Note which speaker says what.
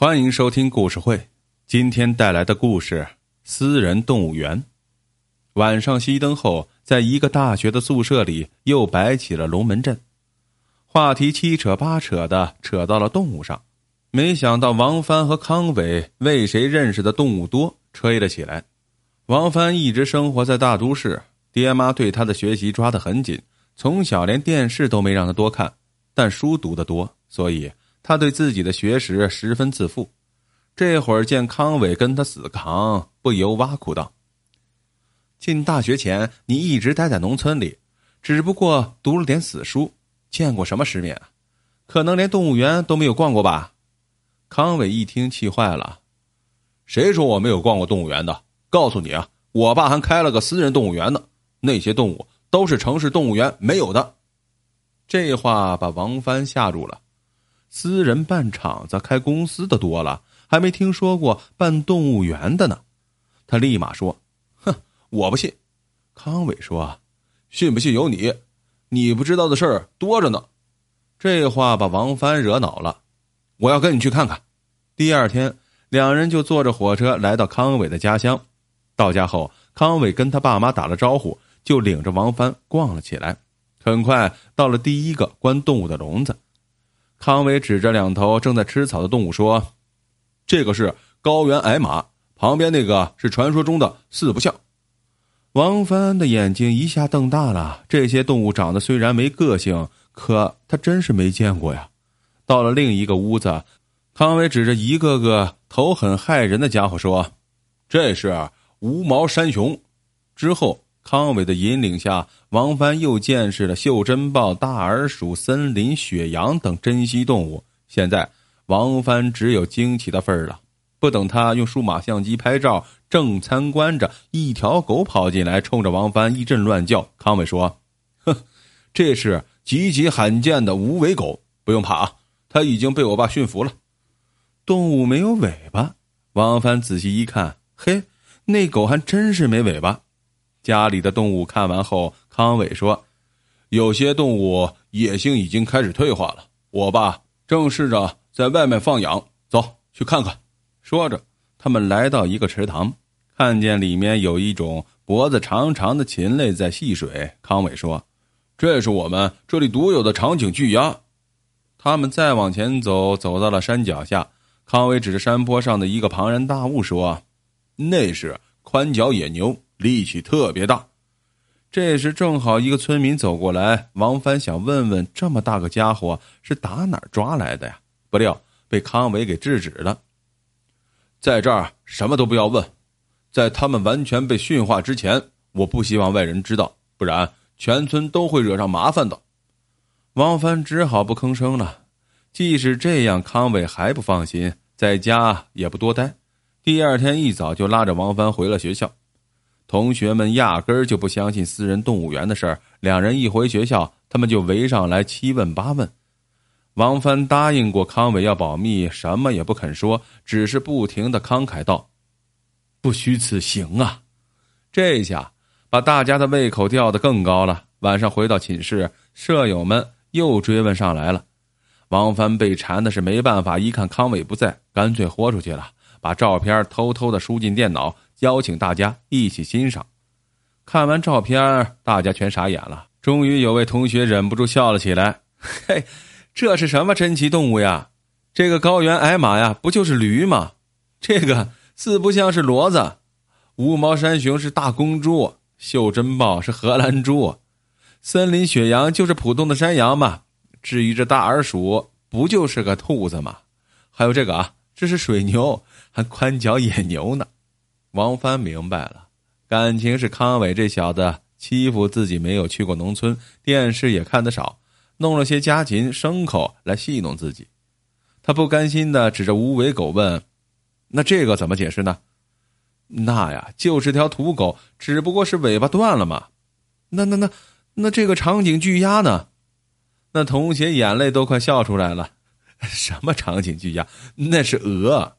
Speaker 1: 欢迎收听故事会，今天带来的故事《私人动物园》。晚上熄灯后，在一个大学的宿舍里又摆起了龙门阵，话题七扯八扯的扯到了动物上。没想到王帆和康伟为谁认识的动物多吹了起来。王帆一直生活在大都市，爹妈对他的学习抓得很紧，从小连电视都没让他多看，但书读得多，所以。他对自己的学识十分自负，这会儿见康伟跟他死扛，不由挖苦道：“进大学前，你一直待在农村里，只不过读了点死书，见过什么世面？可能连动物园都没有逛过吧？”康伟一听气坏了：“谁说我没有逛过动物园的？告诉你啊，我爸还开了个私人动物园呢，那些动物都是城市动物园没有的。”这话把王帆吓住了。私人办厂子、开公司的多了，还没听说过办动物园的呢。他立马说：“哼，我不信。”康伟说：“信不信由你，你不知道的事儿多着呢。”这话把王帆惹恼了。我要跟你去看看。第二天，两人就坐着火车来到康伟的家乡。到家后，康伟跟他爸妈打了招呼，就领着王帆逛了起来。很快到了第一个关动物的笼子。康伟指着两头正在吃草的动物说：“这个是高原矮马，旁边那个是传说中的四不像。”王帆的眼睛一下瞪大了。这些动物长得虽然没个性，可他真是没见过呀。到了另一个屋子，康伟指着一个个头很骇人的家伙说：“这是无毛山熊。”之后。康伟的引领下，王帆又见识了袖珍豹、大耳鼠、森林雪羊等珍稀动物。现在，王帆只有惊奇的份儿了。不等他用数码相机拍照，正参观着，一条狗跑进来，冲着王帆一阵乱叫。康伟说：“哼，这是极其罕见的无尾狗，不用怕啊，它已经被我爸驯服了。动物没有尾巴。”王帆仔细一看，嘿，那狗还真是没尾巴。家里的动物看完后，康伟说：“有些动物野性已经开始退化了，我爸正试着在外面放养，走去看看。”说着，他们来到一个池塘，看见里面有一种脖子长长的禽类在戏水。康伟说：“这是我们这里独有的长颈巨鸭。”他们再往前走，走到了山脚下，康伟指着山坡上的一个庞然大物说：“那是宽脚野牛。”力气特别大，这时正好一个村民走过来，王帆想问问这么大个家伙是打哪儿抓来的呀？不料被康伟给制止了。在这儿什么都不要问，在他们完全被驯化之前，我不希望外人知道，不然全村都会惹上麻烦的。王帆只好不吭声了。即使这样，康伟还不放心，在家也不多待。第二天一早就拉着王帆回了学校。同学们压根儿就不相信私人动物园的事儿，两人一回学校，他们就围上来七问八问。王帆答应过康伟要保密，什么也不肯说，只是不停的慷慨道：“不虚此行啊！”这下把大家的胃口吊得更高了。晚上回到寝室，舍友们又追问上来了。王帆被缠的是没办法，一看康伟不在，干脆豁出去了，把照片偷偷的输进电脑。邀请大家一起欣赏。看完照片，大家全傻眼了。终于有位同学忍不住笑了起来：“ 嘿，这是什么珍奇动物呀？这个高原矮马呀，不就是驴吗？这个四不像是骡子，无毛山熊是大公猪，袖珍豹是荷兰猪，森林雪羊就是普通的山羊嘛。至于这大耳鼠，不就是个兔子吗？还有这个啊，这是水牛，还宽脚野牛呢。”王帆明白了，感情是康伟这小子欺负自己，没有去过农村，电视也看得少，弄了些家禽、牲口来戏弄自己。他不甘心的指着无尾狗问：“那这个怎么解释呢？”“那呀，就是条土狗，只不过是尾巴断了嘛。”“那那那那这个长颈巨鸭呢？”那同学眼泪都快笑出来了。“什么长颈巨鸭？那是鹅。”